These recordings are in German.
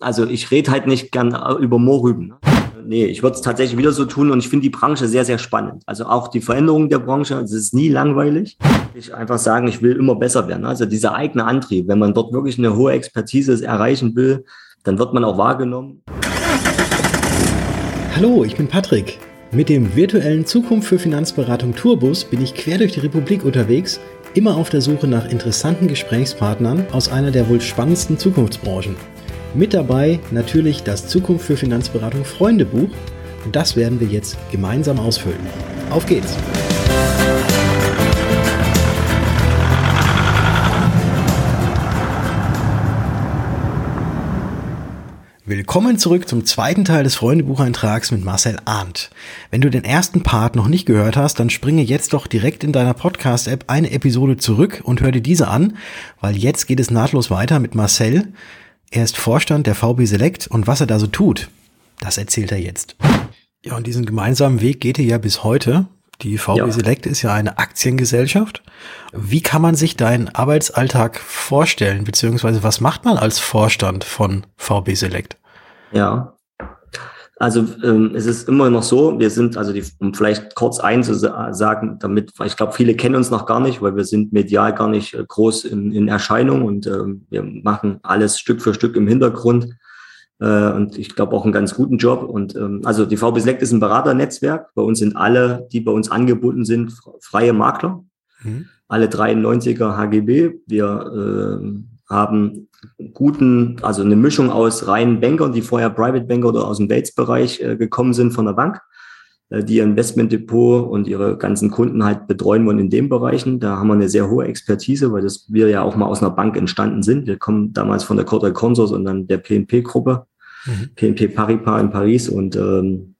also ich rede halt nicht gern über Moorrüben. Ne? Nee, ich würde es tatsächlich wieder so tun und ich finde die Branche sehr, sehr spannend. Also auch die Veränderung der Branche, es ist nie langweilig. Ich einfach sagen, ich will immer besser werden. Also dieser eigene Antrieb, wenn man dort wirklich eine hohe Expertise erreichen will, dann wird man auch wahrgenommen. Hallo, ich bin Patrick. Mit dem virtuellen Zukunft für Finanzberatung Tourbus bin ich quer durch die Republik unterwegs, immer auf der Suche nach interessanten Gesprächspartnern aus einer der wohl spannendsten Zukunftsbranchen. Mit dabei natürlich das Zukunft für Finanzberatung Freundebuch und das werden wir jetzt gemeinsam ausfüllen. Auf geht's! Willkommen zurück zum zweiten Teil des Freundebucheintrags mit Marcel Arndt. Wenn du den ersten Part noch nicht gehört hast, dann springe jetzt doch direkt in deiner Podcast-App eine Episode zurück und hör dir diese an, weil jetzt geht es nahtlos weiter mit Marcel, er ist Vorstand der VB Select und was er da so tut, das erzählt er jetzt. Ja, und diesen gemeinsamen Weg geht ihr ja bis heute. Die VB ja. Select ist ja eine Aktiengesellschaft. Wie kann man sich deinen Arbeitsalltag vorstellen, beziehungsweise was macht man als Vorstand von VB Select? Ja, also ähm, es ist immer noch so, wir sind, also die, um vielleicht kurz einzusagen, damit, ich glaube, viele kennen uns noch gar nicht, weil wir sind medial gar nicht äh, groß in, in Erscheinung und ähm, wir machen alles Stück für Stück im Hintergrund. Äh, und ich glaube auch einen ganz guten Job. Und ähm, also die VB Select ist ein Beraternetzwerk. Bei uns sind alle, die bei uns angebunden sind, freie Makler. Mhm. Alle 93er HGB. Wir äh, haben guten, also eine Mischung aus reinen Bankern, die vorher Private Banker oder aus dem Bates-Bereich äh, gekommen sind von der Bank, äh, die ihr Investmentdepot und ihre ganzen Kunden halt betreuen wollen in den Bereichen. Da haben wir eine sehr hohe Expertise, weil das wir ja auch mal aus einer Bank entstanden sind. Wir kommen damals von der Corte Consors und dann der PNP-Gruppe, mhm. PNP Paribas in Paris und ähm,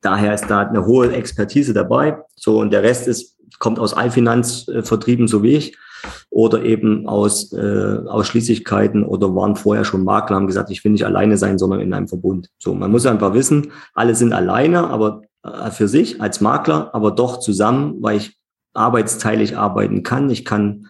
daher ist da eine hohe Expertise dabei. So und der Rest ist kommt aus Allfinanzvertrieben, so wie ich oder eben aus äh, Ausschließlichkeiten oder waren vorher schon Makler, haben gesagt, ich will nicht alleine sein, sondern in einem Verbund. So, man muss einfach wissen, alle sind alleine, aber äh, für sich als Makler, aber doch zusammen, weil ich arbeitsteilig arbeiten kann. Ich kann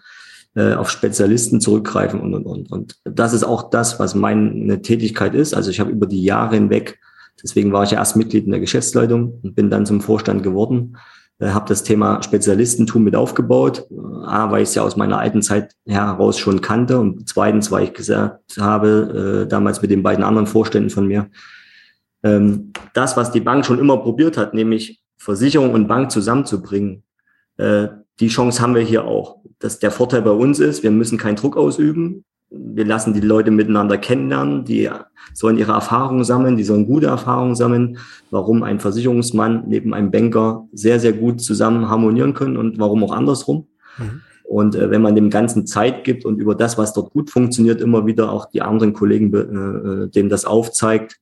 äh, auf Spezialisten zurückgreifen und, und, und. Und das ist auch das, was meine Tätigkeit ist. Also ich habe über die Jahre hinweg, deswegen war ich ja erst Mitglied in der Geschäftsleitung und bin dann zum Vorstand geworden äh, habe das Thema Spezialistentum mit aufgebaut. A, weil ich es ja aus meiner alten Zeit heraus schon kannte und zweitens, weil ich gesagt habe, äh, damals mit den beiden anderen Vorständen von mir, ähm, das, was die Bank schon immer probiert hat, nämlich Versicherung und Bank zusammenzubringen, äh, die Chance haben wir hier auch. Dass der Vorteil bei uns ist, wir müssen keinen Druck ausüben wir lassen die Leute miteinander kennenlernen, die sollen ihre Erfahrungen sammeln, die sollen gute Erfahrungen sammeln, warum ein Versicherungsmann neben einem Banker sehr, sehr gut zusammen harmonieren können und warum auch andersrum. Mhm. Und äh, wenn man dem Ganzen Zeit gibt und über das, was dort gut funktioniert, immer wieder auch die anderen Kollegen, äh, äh, dem das aufzeigt,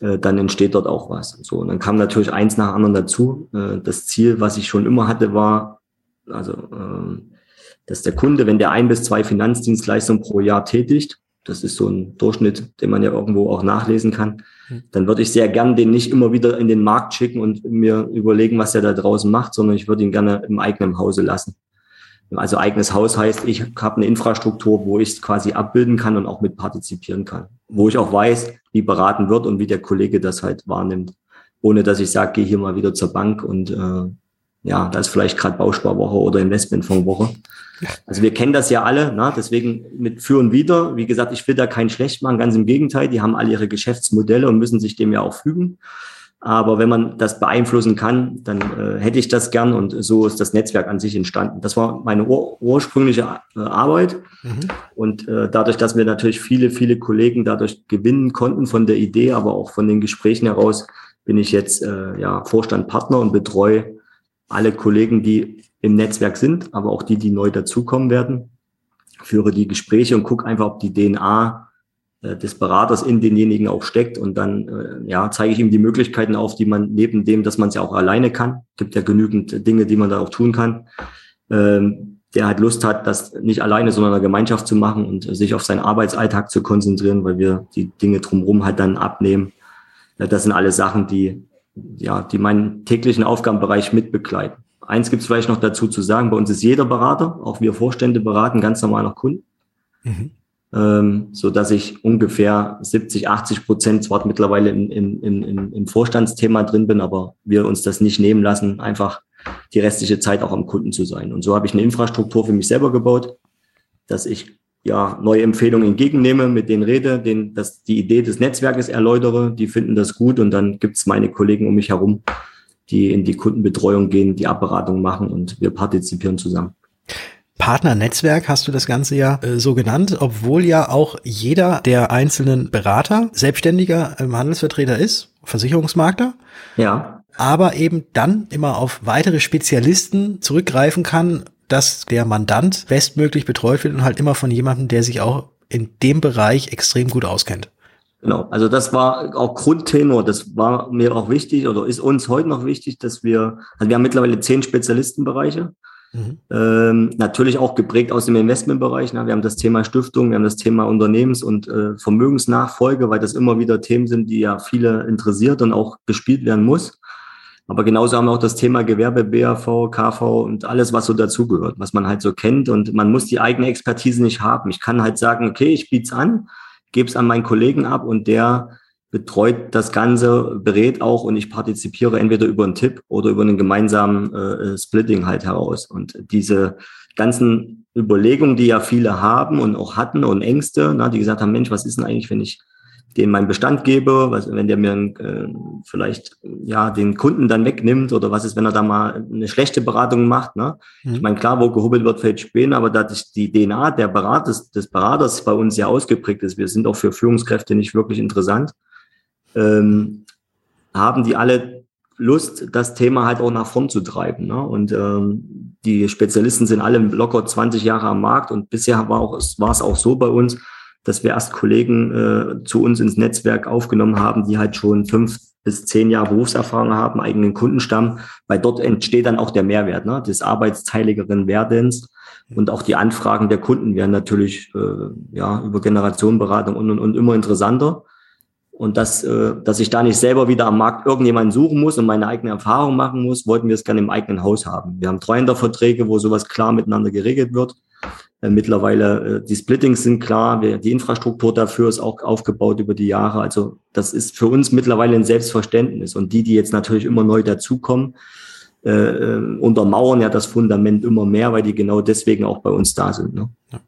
äh, dann entsteht dort auch was. So, und dann kam natürlich eins nach anderen dazu. Äh, das Ziel, was ich schon immer hatte, war, also äh, dass der Kunde, wenn der ein bis zwei Finanzdienstleistungen pro Jahr tätigt, das ist so ein Durchschnitt, den man ja irgendwo auch nachlesen kann, hm. dann würde ich sehr gern den nicht immer wieder in den Markt schicken und mir überlegen, was er da draußen macht, sondern ich würde ihn gerne im eigenen Hause lassen. Also eigenes Haus heißt, ich habe eine Infrastruktur, wo ich es quasi abbilden kann und auch mit partizipieren kann. Wo ich auch weiß, wie beraten wird und wie der Kollege das halt wahrnimmt. Ohne dass ich sage, geh hier mal wieder zur Bank und äh, ja, da ist vielleicht gerade Bausparwoche oder Investmentfondswoche. Also wir kennen das ja alle, ne? deswegen mit Für und Wider. Wie gesagt, ich will da keinen schlecht machen, ganz im Gegenteil. Die haben alle ihre Geschäftsmodelle und müssen sich dem ja auch fügen. Aber wenn man das beeinflussen kann, dann äh, hätte ich das gern und so ist das Netzwerk an sich entstanden. Das war meine ur ursprüngliche äh, Arbeit mhm. und äh, dadurch, dass wir natürlich viele, viele Kollegen dadurch gewinnen konnten von der Idee, aber auch von den Gesprächen heraus, bin ich jetzt äh, ja Vorstand, Partner und betreue alle Kollegen, die im Netzwerk sind, aber auch die, die neu dazukommen werden, führe die Gespräche und gucke einfach, ob die DNA äh, des Beraters in denjenigen auch steckt und dann äh, ja zeige ich ihm die Möglichkeiten auf, die man neben dem, dass man es ja auch alleine kann, gibt ja genügend Dinge, die man da auch tun kann. Ähm, der halt Lust hat, das nicht alleine, sondern eine Gemeinschaft zu machen und sich auf seinen Arbeitsalltag zu konzentrieren, weil wir die Dinge drumherum halt dann abnehmen. Das sind alle Sachen, die ja, die meinen täglichen Aufgabenbereich mitbegleiten. Eins gibt es vielleicht noch dazu zu sagen, bei uns ist jeder Berater, auch wir Vorstände beraten ganz normal noch Kunden. Mhm. ähm, so dass ich ungefähr 70, 80 Prozent zwar mittlerweile in, in, in, im Vorstandsthema drin bin, aber wir uns das nicht nehmen lassen, einfach die restliche Zeit auch am Kunden zu sein. Und so habe ich eine Infrastruktur für mich selber gebaut, dass ich ja neue Empfehlungen entgegennehme, mit denen rede, denen dass die Idee des Netzwerkes erläutere, die finden das gut und dann gibt's meine Kollegen um mich herum, die in die Kundenbetreuung gehen, die Abberatung machen und wir partizipieren zusammen. Partnernetzwerk hast du das Ganze ja äh, so genannt, obwohl ja auch jeder der einzelnen Berater selbstständiger ähm, Handelsvertreter ist, Versicherungsmakler. Ja. Aber eben dann immer auf weitere Spezialisten zurückgreifen kann, dass der Mandant bestmöglich betreut wird und halt immer von jemandem, der sich auch in dem Bereich extrem gut auskennt. Genau, also das war auch Grundtenor, das war mir auch wichtig oder ist uns heute noch wichtig, dass wir, also wir haben mittlerweile zehn Spezialistenbereiche, mhm. ähm, natürlich auch geprägt aus dem Investmentbereich. Ne? Wir haben das Thema Stiftung, wir haben das Thema Unternehmens- und äh, Vermögensnachfolge, weil das immer wieder Themen sind, die ja viele interessiert und auch gespielt werden muss. Aber genauso haben wir auch das Thema Gewerbe, BAV, KV und alles, was so dazugehört, was man halt so kennt. Und man muss die eigene Expertise nicht haben. Ich kann halt sagen, okay, ich biete es an, gebe es an meinen Kollegen ab und der betreut das Ganze, berät auch und ich partizipiere entweder über einen Tipp oder über einen gemeinsamen äh, Splitting halt heraus. Und diese ganzen Überlegungen, die ja viele haben und auch hatten und Ängste, na, die gesagt haben, Mensch, was ist denn eigentlich, wenn ich dem meinen Bestand gebe, was, wenn der mir äh, vielleicht ja den Kunden dann wegnimmt oder was ist, wenn er da mal eine schlechte Beratung macht. Ne? Mhm. Ich meine, klar, wo gehobelt wird, fällt spähen, aber da die DNA der Berater, des Beraters bei uns sehr ausgeprägt ist, wir sind auch für Führungskräfte nicht wirklich interessant, ähm, haben die alle Lust, das Thema halt auch nach vorn zu treiben. Ne? Und ähm, die Spezialisten sind alle locker 20 Jahre am Markt und bisher war, auch, war es auch so bei uns, dass wir erst Kollegen äh, zu uns ins Netzwerk aufgenommen haben, die halt schon fünf bis zehn Jahre Berufserfahrung haben, eigenen Kundenstamm, weil dort entsteht dann auch der Mehrwert ne, des arbeitsteiligeren Werdens und auch die Anfragen der Kunden werden natürlich äh, ja über Generationenberatung und, und, und immer interessanter. Und dass, äh, dass ich da nicht selber wieder am Markt irgendjemanden suchen muss und meine eigene Erfahrung machen muss, wollten wir es gerne im eigenen Haus haben. Wir haben Treuhänderverträge, wo sowas klar miteinander geregelt wird. Äh, mittlerweile, äh, die Splittings sind klar, die Infrastruktur dafür ist auch aufgebaut über die Jahre. Also das ist für uns mittlerweile ein Selbstverständnis. Und die, die jetzt natürlich immer neu dazukommen, äh, äh untermauern ja das Fundament immer mehr, weil die genau deswegen auch bei uns da sind. Ne? Ja.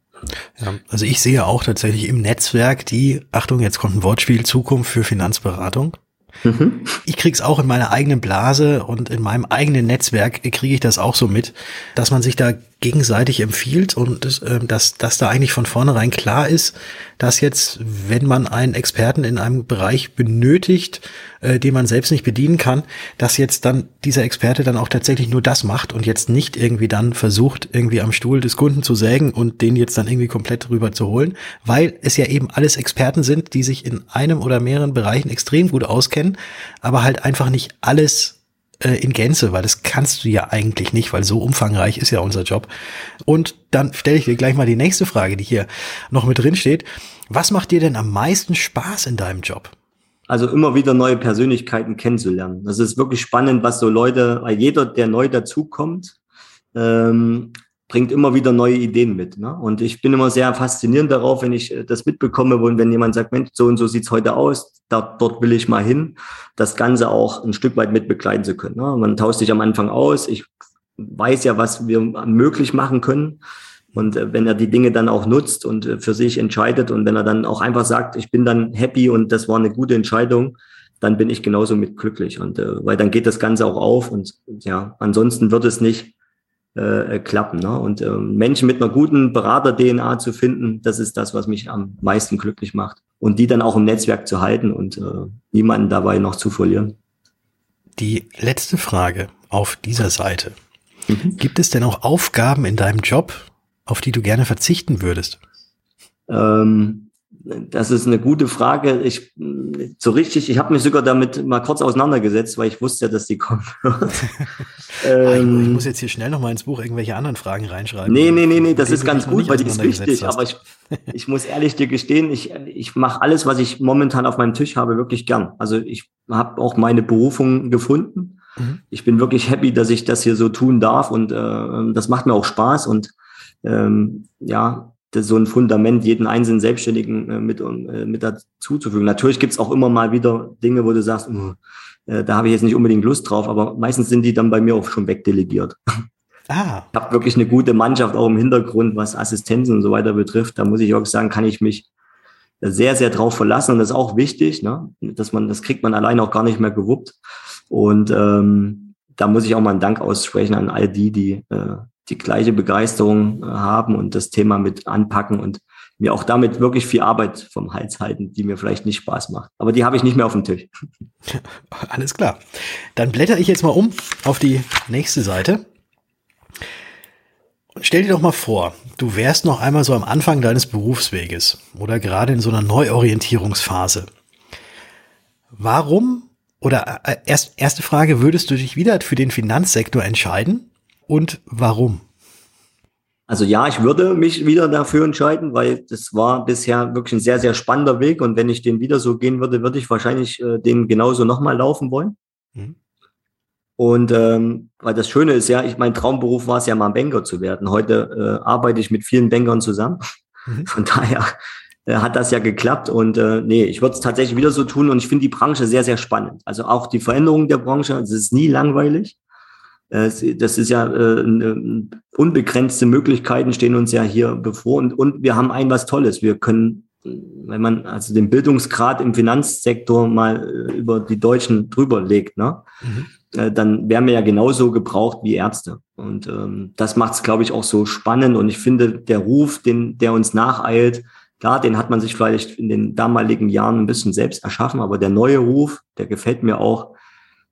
Ja, also ich sehe auch tatsächlich im Netzwerk die, Achtung, jetzt kommt ein Wortspiel, Zukunft für Finanzberatung. Mhm. Ich krieg's auch in meiner eigenen Blase und in meinem eigenen Netzwerk kriege ich das auch so mit, dass man sich da gegenseitig empfiehlt und äh, dass, dass da eigentlich von vornherein klar ist, dass jetzt, wenn man einen Experten in einem Bereich benötigt, äh, den man selbst nicht bedienen kann, dass jetzt dann dieser Experte dann auch tatsächlich nur das macht und jetzt nicht irgendwie dann versucht, irgendwie am Stuhl des Kunden zu sägen und den jetzt dann irgendwie komplett rüber zu holen, weil es ja eben alles Experten sind, die sich in einem oder mehreren Bereichen extrem gut auskennen, aber halt einfach nicht alles äh, in Gänze, weil das kannst du ja eigentlich nicht, weil so umfangreich ist ja unser Job. Und dann stelle ich dir gleich mal die nächste Frage, die hier noch mit drin steht. Was macht dir denn am meisten Spaß in deinem Job? Also immer wieder neue Persönlichkeiten kennenzulernen. Das ist wirklich spannend, was so Leute, jeder, der neu dazukommt, ähm, bringt immer wieder neue Ideen mit. Ne? Und ich bin immer sehr faszinierend darauf, wenn ich äh, das mitbekomme, wo, wenn jemand sagt, Mensch, so und so sieht's heute aus, da, dort will ich mal hin, das Ganze auch ein Stück weit mit begleiten zu können. Ne? Man tauscht sich am Anfang aus. Ich weiß ja, was wir möglich machen können. Und äh, wenn er die Dinge dann auch nutzt und äh, für sich entscheidet und wenn er dann auch einfach sagt, ich bin dann happy und das war eine gute Entscheidung, dann bin ich genauso mit glücklich. Und äh, weil dann geht das Ganze auch auf und ja, ansonsten wird es nicht äh, klappen. Ne? Und äh, Menschen mit einer guten Berater-DNA zu finden, das ist das, was mich am meisten glücklich macht. Und die dann auch im Netzwerk zu halten und äh, niemanden dabei noch zu verlieren. Die letzte Frage auf dieser Seite. Mhm. Gibt es denn auch Aufgaben in deinem Job, auf die du gerne verzichten würdest? Ähm, das ist eine gute Frage. Ich so richtig, ich habe mich sogar damit mal kurz auseinandergesetzt, weil ich wusste ja, dass die kommen wird. ähm, ich muss jetzt hier schnell noch mal ins Buch irgendwelche anderen Fragen reinschreiben. Nee, nee, nee, nee, das ist ganz gut, weil die ist wichtig. Aber ich, ich muss ehrlich dir gestehen, ich, ich mache alles, was ich momentan auf meinem Tisch habe, wirklich gern. Also ich habe auch meine Berufung gefunden. Mhm. Ich bin wirklich happy, dass ich das hier so tun darf und äh, das macht mir auch Spaß und ähm, ja, so ein Fundament jeden einzelnen Selbstständigen äh, mit, äh, mit dazuzufügen. Natürlich gibt's auch immer mal wieder Dinge, wo du sagst, uh, äh, da habe ich jetzt nicht unbedingt Lust drauf, aber meistens sind die dann bei mir auch schon wegdelegiert. Ah. Ich habe wirklich eine gute Mannschaft auch im Hintergrund, was Assistenzen und so weiter betrifft. Da muss ich auch sagen, kann ich mich sehr, sehr drauf verlassen. Und das ist auch wichtig, ne? dass man, das kriegt man alleine auch gar nicht mehr gewuppt. Und ähm, da muss ich auch mal einen Dank aussprechen an all die, die äh, die gleiche Begeisterung äh, haben und das Thema mit anpacken und mir auch damit wirklich viel Arbeit vom Hals halten, die mir vielleicht nicht Spaß macht. Aber die habe ich nicht mehr auf dem Tisch. Alles klar. Dann blätter ich jetzt mal um auf die nächste Seite. Stell dir doch mal vor, du wärst noch einmal so am Anfang deines Berufsweges oder gerade in so einer Neuorientierungsphase. Warum oder äh, erst, erste Frage, würdest du dich wieder für den Finanzsektor entscheiden und warum? Also ja, ich würde mich wieder dafür entscheiden, weil das war bisher wirklich ein sehr, sehr spannender Weg. Und wenn ich den wieder so gehen würde, würde ich wahrscheinlich äh, den genauso nochmal laufen wollen. Mhm. Und ähm, weil das Schöne ist ja, ich mein Traumberuf war es ja mal Banker zu werden. Heute äh, arbeite ich mit vielen Bankern zusammen. Mhm. Von daher äh, hat das ja geklappt. Und äh, nee, ich würde es tatsächlich wieder so tun. Und ich finde die Branche sehr, sehr spannend. Also auch die Veränderung der Branche, es ist nie langweilig. Äh, das ist ja äh, unbegrenzte Möglichkeiten stehen uns ja hier bevor. Und, und wir haben ein was Tolles. Wir können wenn man also den Bildungsgrad im Finanzsektor mal äh, über die Deutschen drüber legt, ne? Mhm äh, dann wären wir ja genauso gebraucht wie Ärzte. Und ähm, das macht es, glaube ich, auch so spannend. Und ich finde, der Ruf, den, der uns nacheilt, klar, den hat man sich vielleicht in den damaligen Jahren ein bisschen selbst erschaffen, aber der neue Ruf, der gefällt mir auch.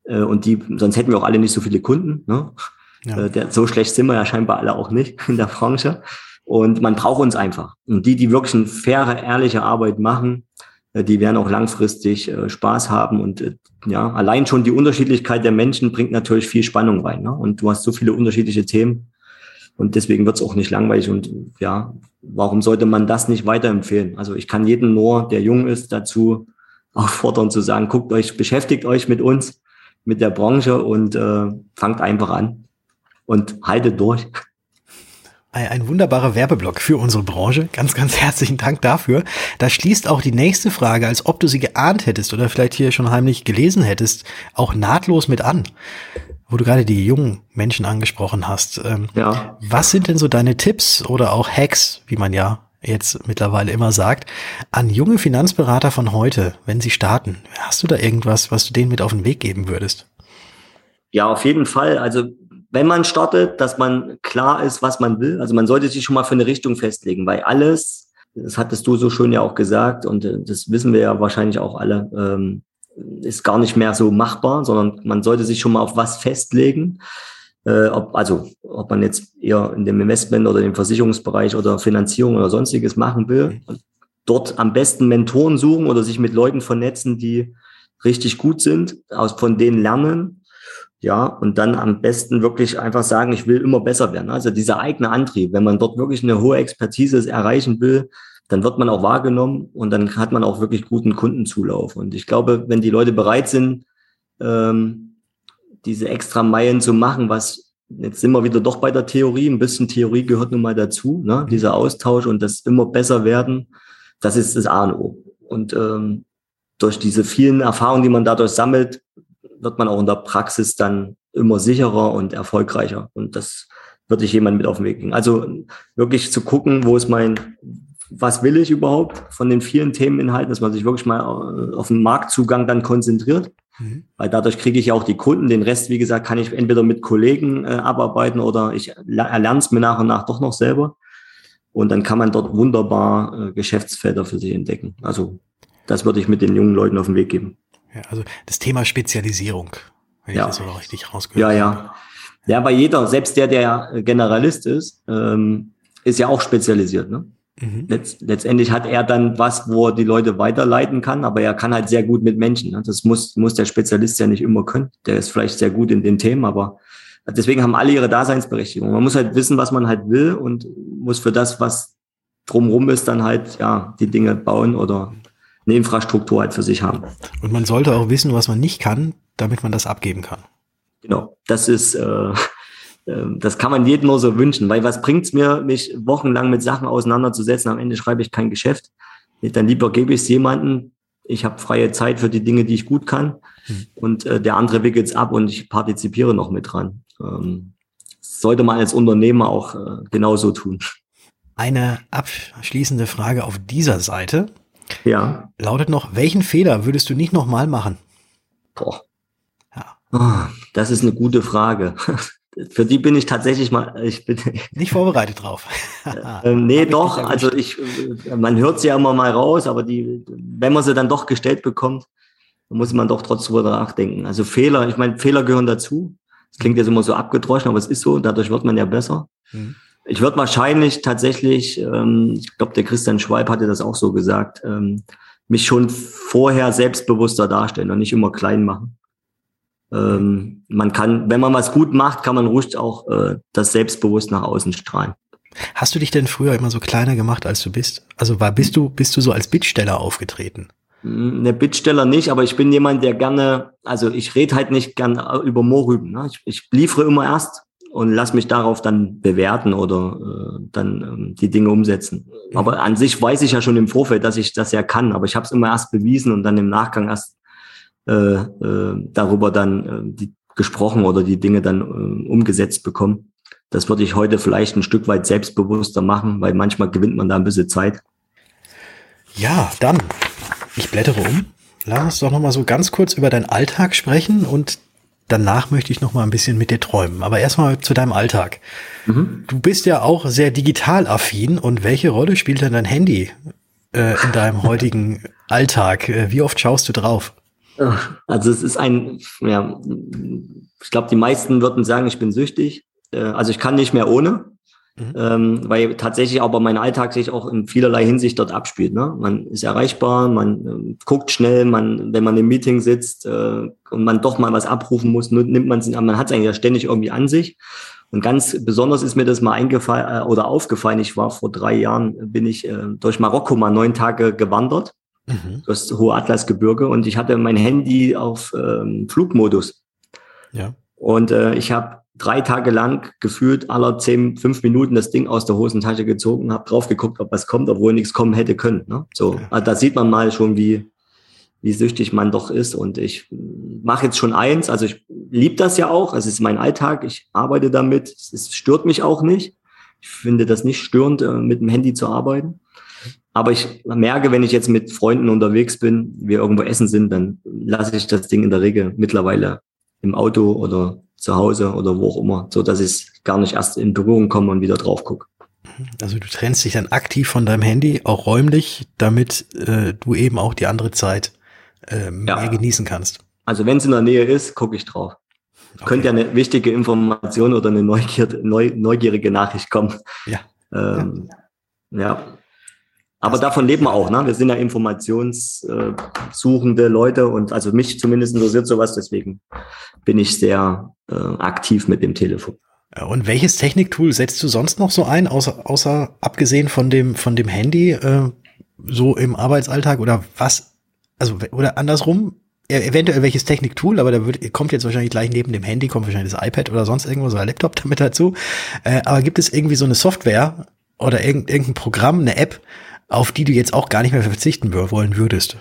Äh, und die, sonst hätten wir auch alle nicht so viele Kunden. Ne? Ja. Äh, der, so schlecht sind wir ja scheinbar alle auch nicht in der Branche. Und man braucht uns einfach. Und die, die wirklich eine faire, ehrliche Arbeit machen, äh, die werden auch langfristig äh, Spaß haben und äh, ja, allein schon die Unterschiedlichkeit der Menschen bringt natürlich viel Spannung rein. Ne? Und du hast so viele unterschiedliche Themen und deswegen wird es auch nicht langweilig. Und ja, warum sollte man das nicht weiterempfehlen? Also ich kann jeden nur, der jung ist, dazu auffordern zu sagen, guckt euch, beschäftigt euch mit uns, mit der Branche und äh, fangt einfach an und haltet durch. Ein wunderbarer Werbeblock für unsere Branche. Ganz, ganz herzlichen Dank dafür. Da schließt auch die nächste Frage, als ob du sie geahnt hättest oder vielleicht hier schon heimlich gelesen hättest, auch nahtlos mit an. Wo du gerade die jungen Menschen angesprochen hast. Ähm, ja. Was sind denn so deine Tipps oder auch Hacks, wie man ja jetzt mittlerweile immer sagt, an junge Finanzberater von heute, wenn sie starten? Hast du da irgendwas, was du denen mit auf den Weg geben würdest? Ja, auf jeden Fall. Also wenn man startet, dass man klar ist, was man will. Also man sollte sich schon mal für eine Richtung festlegen, weil alles, das hattest du so schön ja auch gesagt und äh, das wissen wir ja wahrscheinlich auch alle, ähm, ist gar nicht mehr so machbar, sondern man sollte sich schon mal auf was festlegen. Äh, ob, also ob man jetzt eher in dem Investment oder im Versicherungsbereich oder Finanzierung oder sonstiges machen will. Und dort am besten Mentoren suchen oder sich mit Leuten vernetzen, die richtig gut sind, aus von denen lernen ja, und dann am besten wirklich einfach sagen, ich will immer besser werden. Also dieser eigene Antrieb, wenn man dort wirklich eine hohe Expertise erreichen will, dann wird man auch wahrgenommen und dann hat man auch wirklich guten Kundenzulauf. Und ich glaube, wenn die Leute bereit sind, ähm, diese extra Meilen zu machen, was jetzt sind wir wieder doch bei der Theorie, ein bisschen Theorie gehört nun mal dazu, ne? Mhm. dieser Austausch und das immer besser werden, das ist das A und O. Und ähm, durch diese vielen Erfahrungen, die man dadurch sammelt, wird man auch in der Praxis dann immer sicherer und erfolgreicher. Und das würde ich jemand mit auf den Weg geben. Also wirklich zu gucken, wo ist mein, was will ich überhaupt von den vielen Themeninhalten, dass man sich wirklich mal äh, auf den Marktzugang dann konzentriert. Mhm. Weil dadurch kriege ich ja auch die Kunden. Den Rest, wie gesagt, kann ich entweder mit Kollegen äh, abarbeiten oder ich erlerne es mir nach und nach doch noch selber. Und dann kann man dort wunderbar äh, Geschäftsfelder für sich entdecken. Also das würde ich mit den jungen Leuten auf den Weg geben. Ja, also das Thema Spezialisierung, wenn ja. ich das so richtig rausgehört ja, habe. Ja, ja. Ja, bei jeder, selbst der, der Generalist ist, ähm, ist ja auch spezialisiert. Ne? Mhm. Letzt, letztendlich hat er dann was, wo er die Leute weiterleiten kann, aber er kann halt sehr gut mit Menschen. Ne? Das muss, muss der Spezialist ja nicht immer können. Der ist vielleicht sehr gut in den Themen, aber deswegen haben alle ihre Daseinsberechtigung. Man muss halt wissen, was man halt will und muss für das, was drumrum ist, dann halt ja die Dinge bauen oder eine Infrastruktur halt für sich haben. Und man sollte auch wissen, was man nicht kann, damit man das abgeben kann. Genau, das ist, äh, das kann man jedem nur so wünschen, weil was bringt's mir, mich wochenlang mit Sachen auseinanderzusetzen? Am Ende schreibe ich kein Geschäft. Dann lieber gebe ich es jemanden. Ich habe freie Zeit für die Dinge, die ich gut kann. Hm. Und äh, der andere wickelt's ab und ich partizipiere noch mit dran. Ähm, sollte man als Unternehmer auch äh, genauso tun. Eine abschließende Frage auf dieser Seite. Ja. Lautet noch, welchen Fehler würdest du nicht nochmal machen? Boah. Ja. Oh, das ist eine gute Frage. Für die bin ich tatsächlich mal, ich bin nicht vorbereitet drauf. ähm, nee, doch. Also ich, man hört sie ja immer mal raus, aber die, wenn man sie dann doch gestellt bekommt, muss man doch trotzdem drüber nachdenken. Also Fehler, ich meine, Fehler gehören dazu. Das klingt jetzt immer so abgedroschen, aber es ist so. Dadurch wird man ja besser. Mhm. Ich würde wahrscheinlich tatsächlich, ähm, ich glaube, der Christian Schwalb hatte das auch so gesagt, ähm, mich schon vorher selbstbewusster darstellen und nicht immer klein machen. Ähm, man kann, wenn man was gut macht, kann man ruhig auch äh, das selbstbewusst nach außen strahlen. Hast du dich denn früher immer so kleiner gemacht, als du bist? Also war, bist du, bist du so als Bittsteller aufgetreten? Hm, ne Bittsteller nicht, aber ich bin jemand, der gerne, also ich rede halt nicht gern über Moorrüben. Ne? Ich, ich liefere immer erst und lass mich darauf dann bewerten oder äh, dann ähm, die Dinge umsetzen. Mhm. Aber an sich weiß ich ja schon im Vorfeld, dass ich das ja kann, aber ich habe es immer erst bewiesen und dann im Nachgang erst äh, äh, darüber dann äh, die, gesprochen oder die Dinge dann äh, umgesetzt bekommen. Das würde ich heute vielleicht ein Stück weit selbstbewusster machen, weil manchmal gewinnt man da ein bisschen Zeit. Ja, dann, ich blättere um. Lass uns doch nochmal so ganz kurz über deinen Alltag sprechen und danach möchte ich noch mal ein bisschen mit dir träumen. Aber erstmal zu deinem Alltag. Mhm. Du bist ja auch sehr digital affin und welche Rolle spielt denn dein Handy äh, in deinem heutigen Alltag? Äh, wie oft schaust du drauf? Also es ist ein, ja, ich glaube, die meisten würden sagen, ich bin süchtig. Äh, also ich kann nicht mehr ohne. Mhm. Ähm, weil tatsächlich aber mein Alltag sich auch in vielerlei Hinsicht dort abspielt. Ne? Man ist erreichbar, man äh, guckt schnell, man, wenn man im Meeting sitzt äh, und man doch mal was abrufen muss, nimmt man es, man hat es eigentlich ja ständig irgendwie an sich. Und ganz besonders ist mir das mal eingefallen äh, oder aufgefallen. Ich war vor drei Jahren, bin ich äh, durch Marokko mal neun Tage gewandert, mhm. das hohe Atlasgebirge, und ich hatte mein Handy auf ähm, Flugmodus. Ja. Und äh, ich habe drei Tage lang gefühlt aller zehn, fünf Minuten das Ding aus der Hosentasche gezogen, habe drauf geguckt, ob was kommt, obwohl nichts kommen hätte können. Ne? So, also da sieht man mal schon, wie, wie süchtig man doch ist. Und ich mache jetzt schon eins, also ich liebe das ja auch, es ist mein Alltag, ich arbeite damit, es stört mich auch nicht. Ich finde das nicht störend, äh, mit dem Handy zu arbeiten. Aber ich merke, wenn ich jetzt mit Freunden unterwegs bin, wir irgendwo essen sind, dann lasse ich das Ding in der Regel mittlerweile im Auto oder zu Hause oder wo auch immer, so dass ich gar nicht erst in Berührung komme und wieder drauf gucke. Also du trennst dich dann aktiv von deinem Handy, auch räumlich, damit äh, du eben auch die andere Zeit äh, mehr ja. genießen kannst. Also wenn es in der Nähe ist, gucke ich drauf. Okay. Könnte ja eine wichtige Information oder eine Neugier, neu, neugierige Nachricht kommen. Ja. Ähm, ja. ja. Aber davon leben wir auch, ne? Wir sind ja informationssuchende Leute und also mich zumindest interessiert sowas, deswegen bin ich sehr äh, aktiv mit dem Telefon. Und welches Techniktool setzt du sonst noch so ein, außer, außer abgesehen von dem, von dem Handy, äh, so im Arbeitsalltag oder was? Also, oder andersrum, e-, eventuell welches Techniktool, aber da wird, kommt jetzt wahrscheinlich gleich neben dem Handy, kommt wahrscheinlich das iPad oder sonst irgendwas oder Laptop damit dazu. Äh, aber gibt es irgendwie so eine Software oder irgendein Programm, eine App, auf die du jetzt auch gar nicht mehr verzichten wollen würdest?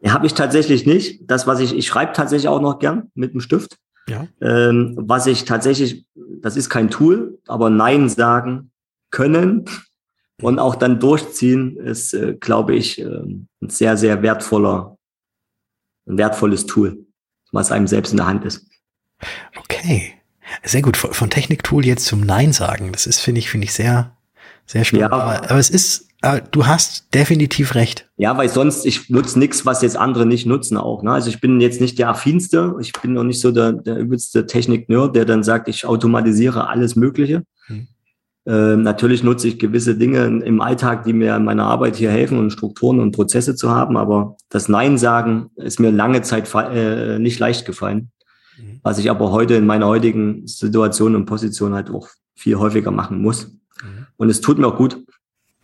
Ja, habe ich tatsächlich nicht. Das, was ich, ich schreibe tatsächlich auch noch gern mit dem Stift. Ja. Ähm, was ich tatsächlich, das ist kein Tool, aber Nein sagen können und auch dann durchziehen, ist, äh, glaube ich, äh, ein sehr, sehr wertvoller, ein wertvolles Tool, was einem selbst in der Hand ist. Okay. Sehr gut. Von Techniktool jetzt zum Nein sagen. Das ist, finde ich, finde ich sehr, sehr spannend. Ja, aber, aber es ist, äh, du hast definitiv recht. Ja, weil sonst, ich nutze nichts, was jetzt andere nicht nutzen auch. Ne? Also ich bin jetzt nicht der affinste, ich bin noch nicht so der, der übelste Technik-Nerd, der dann sagt, ich automatisiere alles Mögliche. Hm. Äh, natürlich nutze ich gewisse Dinge im Alltag, die mir in meiner Arbeit hier helfen und Strukturen und Prozesse zu haben, aber das Nein sagen ist mir lange Zeit äh, nicht leicht gefallen. Mhm. Was ich aber heute in meiner heutigen Situation und Position halt auch viel häufiger machen muss. Mhm. Und es tut mir auch gut.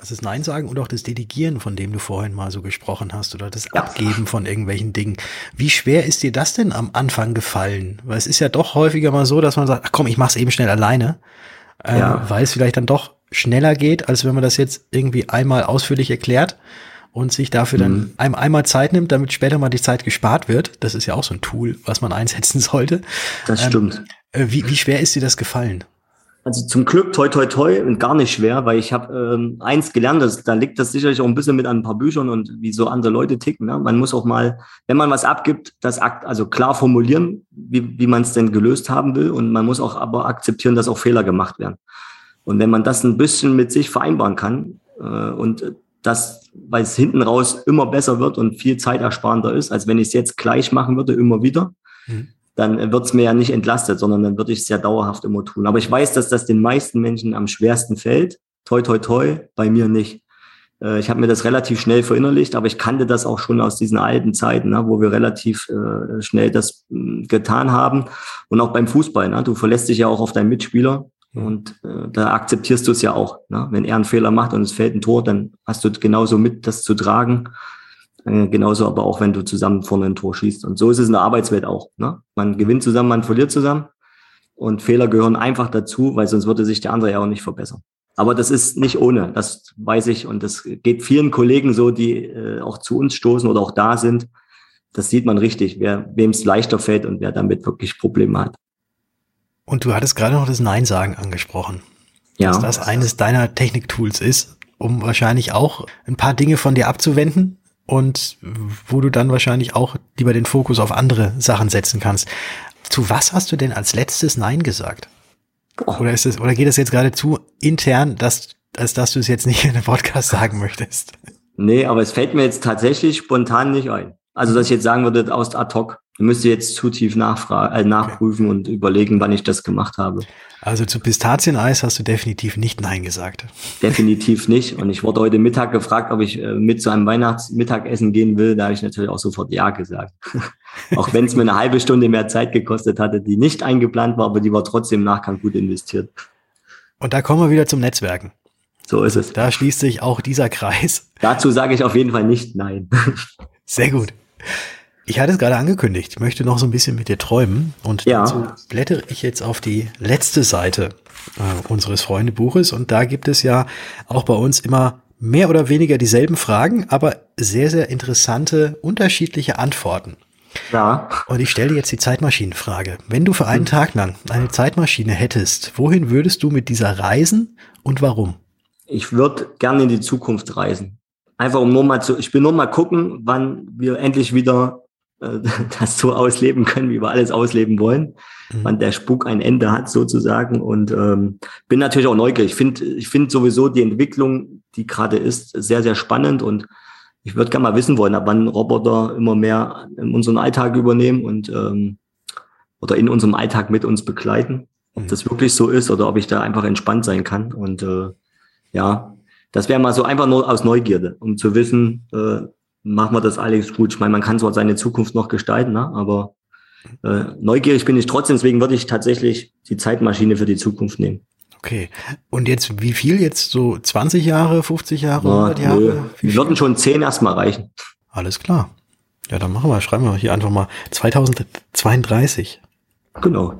Also das Nein sagen und auch das Delegieren, von dem du vorhin mal so gesprochen hast, oder das. Abgeben von irgendwelchen Dingen. Wie schwer ist dir das denn am Anfang gefallen? Weil es ist ja doch häufiger mal so, dass man sagt, ach komm, ich mach's eben schnell alleine, äh, ja. weil es vielleicht dann doch schneller geht, als wenn man das jetzt irgendwie einmal ausführlich erklärt und sich dafür mhm. dann ein, einmal Zeit nimmt, damit später mal die Zeit gespart wird. Das ist ja auch so ein Tool, was man einsetzen sollte. Das stimmt. Ähm, wie, wie schwer ist dir das gefallen? Also zum Glück toi toi toi und gar nicht schwer, weil ich habe ähm, eins gelernt, das, da liegt das sicherlich auch ein bisschen mit an ein paar Büchern und wie so andere Leute ticken. Ne? Man muss auch mal, wenn man was abgibt, das Akt, also klar formulieren, wie, wie man es denn gelöst haben will und man muss auch aber akzeptieren, dass auch Fehler gemacht werden. Und wenn man das ein bisschen mit sich vereinbaren kann äh, und das, weil es hinten raus immer besser wird und viel zeitersparender ist, als wenn ich es jetzt gleich machen würde, immer wieder, mhm dann wird es mir ja nicht entlastet, sondern dann würde ich es ja dauerhaft immer tun. Aber ich weiß, dass das den meisten Menschen am schwersten fällt. Toi, toi, toi, bei mir nicht. Äh, ich habe mir das relativ schnell verinnerlicht, aber ich kannte das auch schon aus diesen alten Zeiten, ne, wo wir relativ äh, schnell das äh, getan haben. Und auch beim Fußball, ne, du verlässt dich ja auch auf deinen Mitspieler und äh, da akzeptierst du es ja auch. Ne? Wenn er einen Fehler macht und es fällt ein Tor, dann hast du genauso mit, das zu tragen. Äh, genauso aber auch, wenn du zusammen vorne ein Tor schießt. Und so ist es in der Arbeitswelt auch. Ne? Man gewinnt zusammen, man verliert zusammen. Und Fehler gehören einfach dazu, weil sonst würde sich der andere ja auch nicht verbessern. Aber das ist nicht ohne, das weiß ich. Und das geht vielen Kollegen so, die äh, auch zu uns stoßen oder auch da sind. Das sieht man richtig, wer, wem es leichter fällt und wer damit wirklich Probleme hat. Und du hattest gerade noch das Nein sagen angesprochen. Ja. Dass das eines deiner Techniktools ist, um wahrscheinlich auch ein paar Dinge von dir abzuwenden, und wo du dann wahrscheinlich auch lieber den Fokus auf andere Sachen setzen kannst. Zu was hast du denn als letztes Nein gesagt? Oder ist es, oder geht es jetzt gerade zu intern, dass, als dass du es jetzt nicht in einem Podcast sagen möchtest? Nee, aber es fällt mir jetzt tatsächlich spontan nicht ein. Also, dass ich jetzt sagen würde, aus ad hoc. Ich müsste jetzt zu tief nachfragen, äh, nachprüfen okay. und überlegen, wann ich das gemacht habe. Also zu Pistazieneis hast du definitiv nicht Nein gesagt. Definitiv nicht. Und ich wurde heute Mittag gefragt, ob ich äh, mit zu einem Weihnachtsmittagessen gehen will. Da habe ich natürlich auch sofort Ja gesagt. auch wenn es mir eine halbe Stunde mehr Zeit gekostet hatte, die nicht eingeplant war, aber die war trotzdem im Nachgang gut investiert. Und da kommen wir wieder zum Netzwerken. So ist es. Da schließt sich auch dieser Kreis. Dazu sage ich auf jeden Fall nicht Nein. Sehr gut. Ich hatte es gerade angekündigt, ich möchte noch so ein bisschen mit dir träumen und ja. dazu blättere ich jetzt auf die letzte Seite äh, unseres Freundebuches und da gibt es ja auch bei uns immer mehr oder weniger dieselben Fragen, aber sehr, sehr interessante, unterschiedliche Antworten. Ja. Und ich stelle dir jetzt die Zeitmaschinenfrage. Wenn du für einen hm. Tag lang eine Zeitmaschine hättest, wohin würdest du mit dieser reisen und warum? Ich würde gerne in die Zukunft reisen. Einfach um nur mal zu, ich will nur mal gucken, wann wir endlich wieder äh, das so ausleben können, wie wir alles ausleben wollen, mhm. wann der Spuk ein Ende hat sozusagen. Und ähm, bin natürlich auch neugierig. Ich finde ich finde sowieso die Entwicklung, die gerade ist, sehr, sehr spannend und ich würde gerne mal wissen wollen, ab wann Roboter immer mehr in unseren Alltag übernehmen und ähm, oder in unserem Alltag mit uns begleiten. Ob mhm. das wirklich so ist oder ob ich da einfach entspannt sein kann. Und äh, ja, das wäre mal so einfach nur aus Neugierde, um zu wissen, äh, machen wir das alles gut. Ich meine, man kann zwar seine Zukunft noch gestalten, ne? aber äh, neugierig bin ich trotzdem, deswegen würde ich tatsächlich die Zeitmaschine für die Zukunft nehmen. Okay. Und jetzt, wie viel jetzt? So 20 Jahre, 50 Jahre, 100 ja, Jahre? Wir würden schon 10 erstmal reichen. Alles klar. Ja, dann machen wir, schreiben wir hier einfach mal 2032. Genau.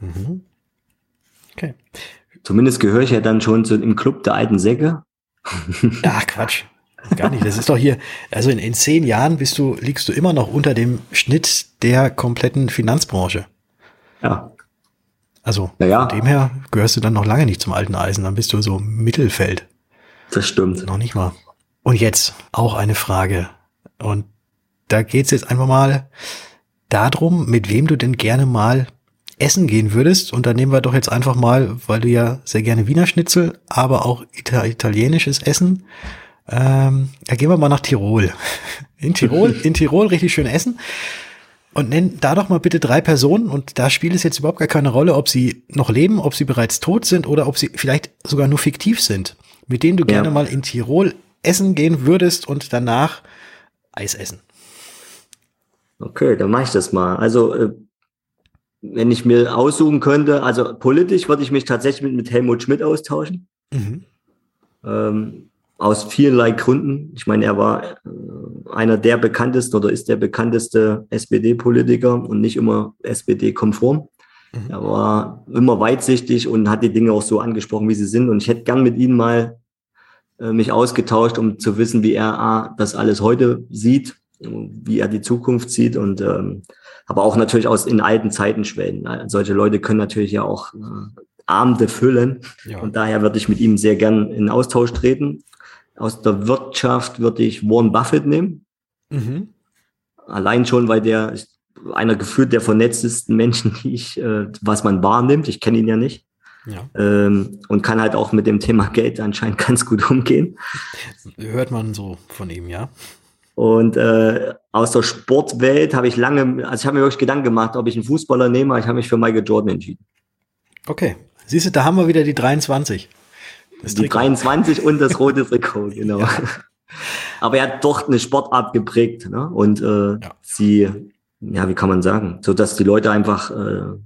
Mhm. Okay. Zumindest gehöre ich ja dann schon zu, im Club der alten Säcke. Ach, Quatsch. Gar nicht. Das ist doch hier, also in, in zehn Jahren bist du, liegst du immer noch unter dem Schnitt der kompletten Finanzbranche. Ja. Also naja. von dem her gehörst du dann noch lange nicht zum alten Eisen, dann bist du so Mittelfeld. Das stimmt. Noch nicht mal. Und jetzt auch eine Frage. Und da geht's jetzt einfach mal darum, mit wem du denn gerne mal essen gehen würdest. Und da nehmen wir doch jetzt einfach mal, weil du ja sehr gerne Wiener Schnitzel, aber auch italienisches Essen ähm, ja, gehen wir mal nach Tirol. In Tirol, in Tirol richtig schön essen. Und nenn da doch mal bitte drei Personen und da spielt es jetzt überhaupt gar keine Rolle, ob sie noch leben, ob sie bereits tot sind oder ob sie vielleicht sogar nur fiktiv sind, mit denen du ja. gerne mal in Tirol essen gehen würdest und danach Eis essen. Okay, dann mache ich das mal. Also, äh, wenn ich mir aussuchen könnte, also politisch würde ich mich tatsächlich mit, mit Helmut Schmidt austauschen. Mhm. Ähm, aus vielerlei Gründen. Ich meine, er war äh, einer der bekanntesten oder ist der bekannteste SPD-Politiker und nicht immer SPD-konform. Mhm. Er war immer weitsichtig und hat die Dinge auch so angesprochen, wie sie sind. Und ich hätte gern mit ihm mal äh, mich ausgetauscht, um zu wissen, wie er A, das alles heute sieht, wie er die Zukunft sieht und ähm, aber auch natürlich aus in alten Zeiten schwellen. Solche Leute können natürlich ja auch äh, Abende füllen. Ja. Und daher würde ich mit ihm sehr gern in Austausch treten. Aus der Wirtschaft würde ich Warren Buffett nehmen. Mhm. Allein schon, weil der ist einer gefühlt der vernetztesten Menschen, die ich, äh, was man wahrnimmt. Ich kenne ihn ja nicht. Ja. Ähm, und kann halt auch mit dem Thema Geld anscheinend ganz gut umgehen. Hört man so von ihm, ja. Und äh, aus der Sportwelt habe ich lange, also ich habe mir wirklich Gedanken gemacht, ob ich einen Fußballer nehme, ich habe mich für Michael Jordan entschieden. Okay. Siehst du, da haben wir wieder die 23. Das die 23 und das rote Trikot, genau. Ja. Aber er hat doch eine Sportart geprägt, ne? Und äh, ja. sie, ja, wie kann man sagen, so dass die Leute einfach äh,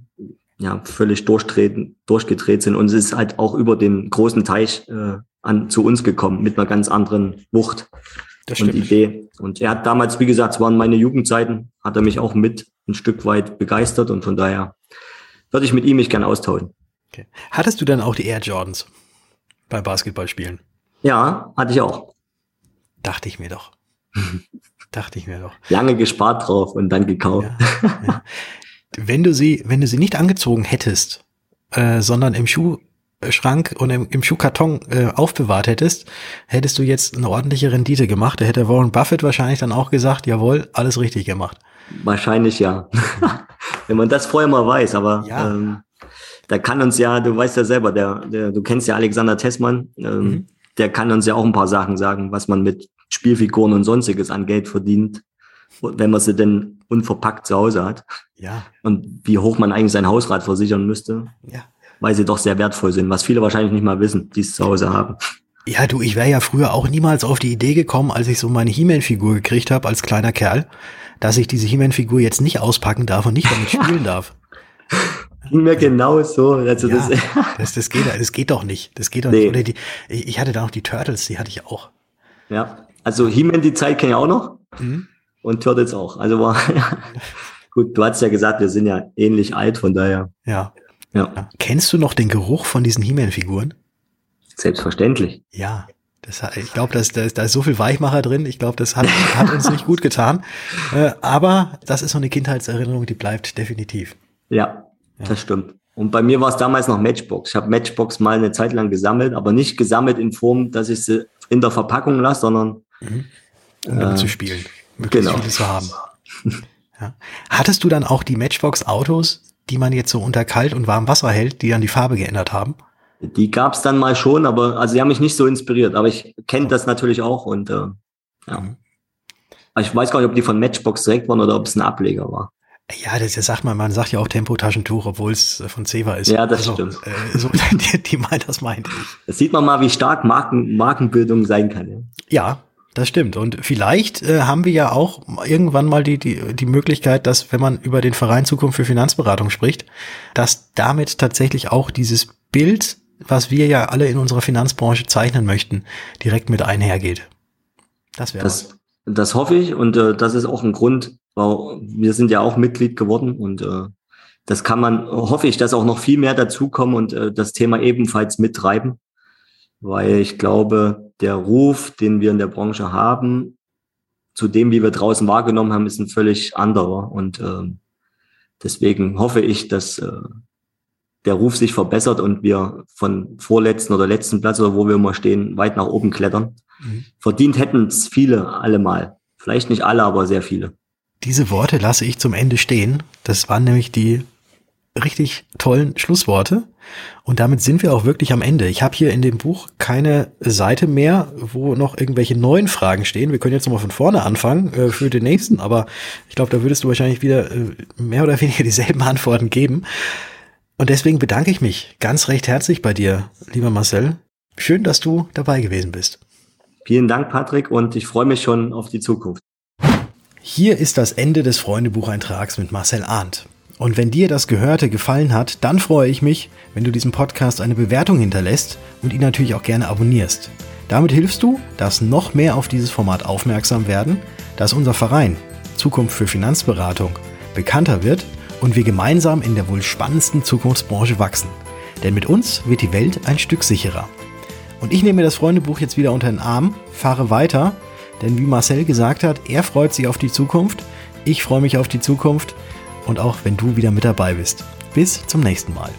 ja völlig durchtreten, durchgedreht sind und es ist halt auch über den großen Teich äh, an zu uns gekommen mit einer ganz anderen Wucht das und Idee. Und er hat damals, wie gesagt, es waren meine Jugendzeiten, hat er mich auch mit ein Stück weit begeistert und von daher würde ich mit ihm mich gerne austauschen. Okay. Hattest du dann auch die Air Jordans beim Basketballspielen? Ja, hatte ich auch. Dachte ich mir doch. Dachte ich mir doch. Lange gespart drauf und dann gekauft. Ja, ja. Wenn du sie, wenn du sie nicht angezogen hättest, äh, sondern im Schuhschrank und im, im Schuhkarton äh, aufbewahrt hättest, hättest du jetzt eine ordentliche Rendite gemacht. Da hätte Warren Buffett wahrscheinlich dann auch gesagt, jawohl, alles richtig gemacht. Wahrscheinlich ja. Wenn man das vorher mal weiß, aber ja. ähm, da kann uns ja, du weißt ja selber, der, der du kennst ja Alexander Tessmann, ähm, mhm. der kann uns ja auch ein paar Sachen sagen, was man mit Spielfiguren und sonstiges an Geld verdient, wenn man sie denn unverpackt zu Hause hat. Ja. Und wie hoch man eigentlich sein Hausrat versichern müsste. Ja. Weil sie doch sehr wertvoll sind, was viele wahrscheinlich nicht mal wissen, die es zu Hause haben. Ja, du, ich wäre ja früher auch niemals auf die Idee gekommen, als ich so meine He-Man-Figur gekriegt habe als kleiner Kerl, dass ich diese He-Man-Figur jetzt nicht auspacken darf und nicht damit spielen darf. Ging mir genau so. Also ja, das, das, das, geht, das geht doch nicht. Das geht doch nee. nicht. Oder die, ich hatte da noch die Turtles, die hatte ich auch. Ja, also He-Man die Zeit kenne ich auch noch. Mhm. Und Turtles auch. Also war, ja. gut, du hast ja gesagt, wir sind ja ähnlich alt, von daher. Ja. Ja. Kennst du noch den Geruch von diesen He-Man-Figuren? Selbstverständlich. Ja. Das, ich glaube, da, da ist so viel Weichmacher drin. Ich glaube, das hat, hat uns nicht gut getan. Äh, aber das ist so eine Kindheitserinnerung, die bleibt definitiv. Ja, ja. das stimmt. Und bei mir war es damals noch Matchbox. Ich habe Matchbox mal eine Zeit lang gesammelt, aber nicht gesammelt in Form, dass ich sie in der Verpackung lasse, sondern mhm. um äh, zu spielen, möglichst genau. viele zu haben. ja. Hattest du dann auch die Matchbox-Autos, die man jetzt so unter kalt und warmem Wasser hält, die dann die Farbe geändert haben? Die gab es dann mal schon, aber also sie haben mich nicht so inspiriert. Aber ich kenne das natürlich auch und äh, ja. Mhm. Ich weiß gar nicht, ob die von Matchbox direkt waren oder ob es ein Ableger war. Ja, das, das sagt man, man sagt ja auch Tempotaschentuch, obwohl es von Ceva ist. Ja, das also, stimmt. Äh, so, die, die meint, das meinte ich. Das sieht man mal, wie stark Marken, Markenbildung sein kann. Ja, ja das stimmt. Und vielleicht äh, haben wir ja auch irgendwann mal die, die, die Möglichkeit, dass, wenn man über den Verein Zukunft für Finanzberatung spricht, dass damit tatsächlich auch dieses Bild was wir ja alle in unserer Finanzbranche zeichnen möchten, direkt mit einhergeht. Das wäre das, das hoffe ich und äh, das ist auch ein Grund, weil wir sind ja auch Mitglied geworden und äh, das kann man, hoffe ich, dass auch noch viel mehr dazukommen und äh, das Thema ebenfalls mittreiben, weil ich glaube, der Ruf, den wir in der Branche haben, zu dem, wie wir draußen wahrgenommen haben, ist ein völlig anderer und äh, deswegen hoffe ich, dass äh, der Ruf sich verbessert und wir von vorletzten oder letzten Platz oder wo wir immer stehen, weit nach oben klettern. Mhm. Verdient hätten es viele allemal. Vielleicht nicht alle, aber sehr viele. Diese Worte lasse ich zum Ende stehen. Das waren nämlich die richtig tollen Schlussworte. Und damit sind wir auch wirklich am Ende. Ich habe hier in dem Buch keine Seite mehr, wo noch irgendwelche neuen Fragen stehen. Wir können jetzt nochmal von vorne anfangen äh, für den nächsten, aber ich glaube, da würdest du wahrscheinlich wieder äh, mehr oder weniger dieselben Antworten geben. Und deswegen bedanke ich mich ganz recht herzlich bei dir, lieber Marcel. Schön, dass du dabei gewesen bist. Vielen Dank, Patrick, und ich freue mich schon auf die Zukunft. Hier ist das Ende des Freundebucheintrags mit Marcel Arndt. Und wenn dir das Gehörte gefallen hat, dann freue ich mich, wenn du diesem Podcast eine Bewertung hinterlässt und ihn natürlich auch gerne abonnierst. Damit hilfst du, dass noch mehr auf dieses Format aufmerksam werden, dass unser Verein Zukunft für Finanzberatung bekannter wird und wir gemeinsam in der wohl spannendsten Zukunftsbranche wachsen. Denn mit uns wird die Welt ein Stück sicherer. Und ich nehme das Freundebuch jetzt wieder unter den Arm, fahre weiter, denn wie Marcel gesagt hat, er freut sich auf die Zukunft, ich freue mich auf die Zukunft und auch wenn du wieder mit dabei bist. Bis zum nächsten Mal.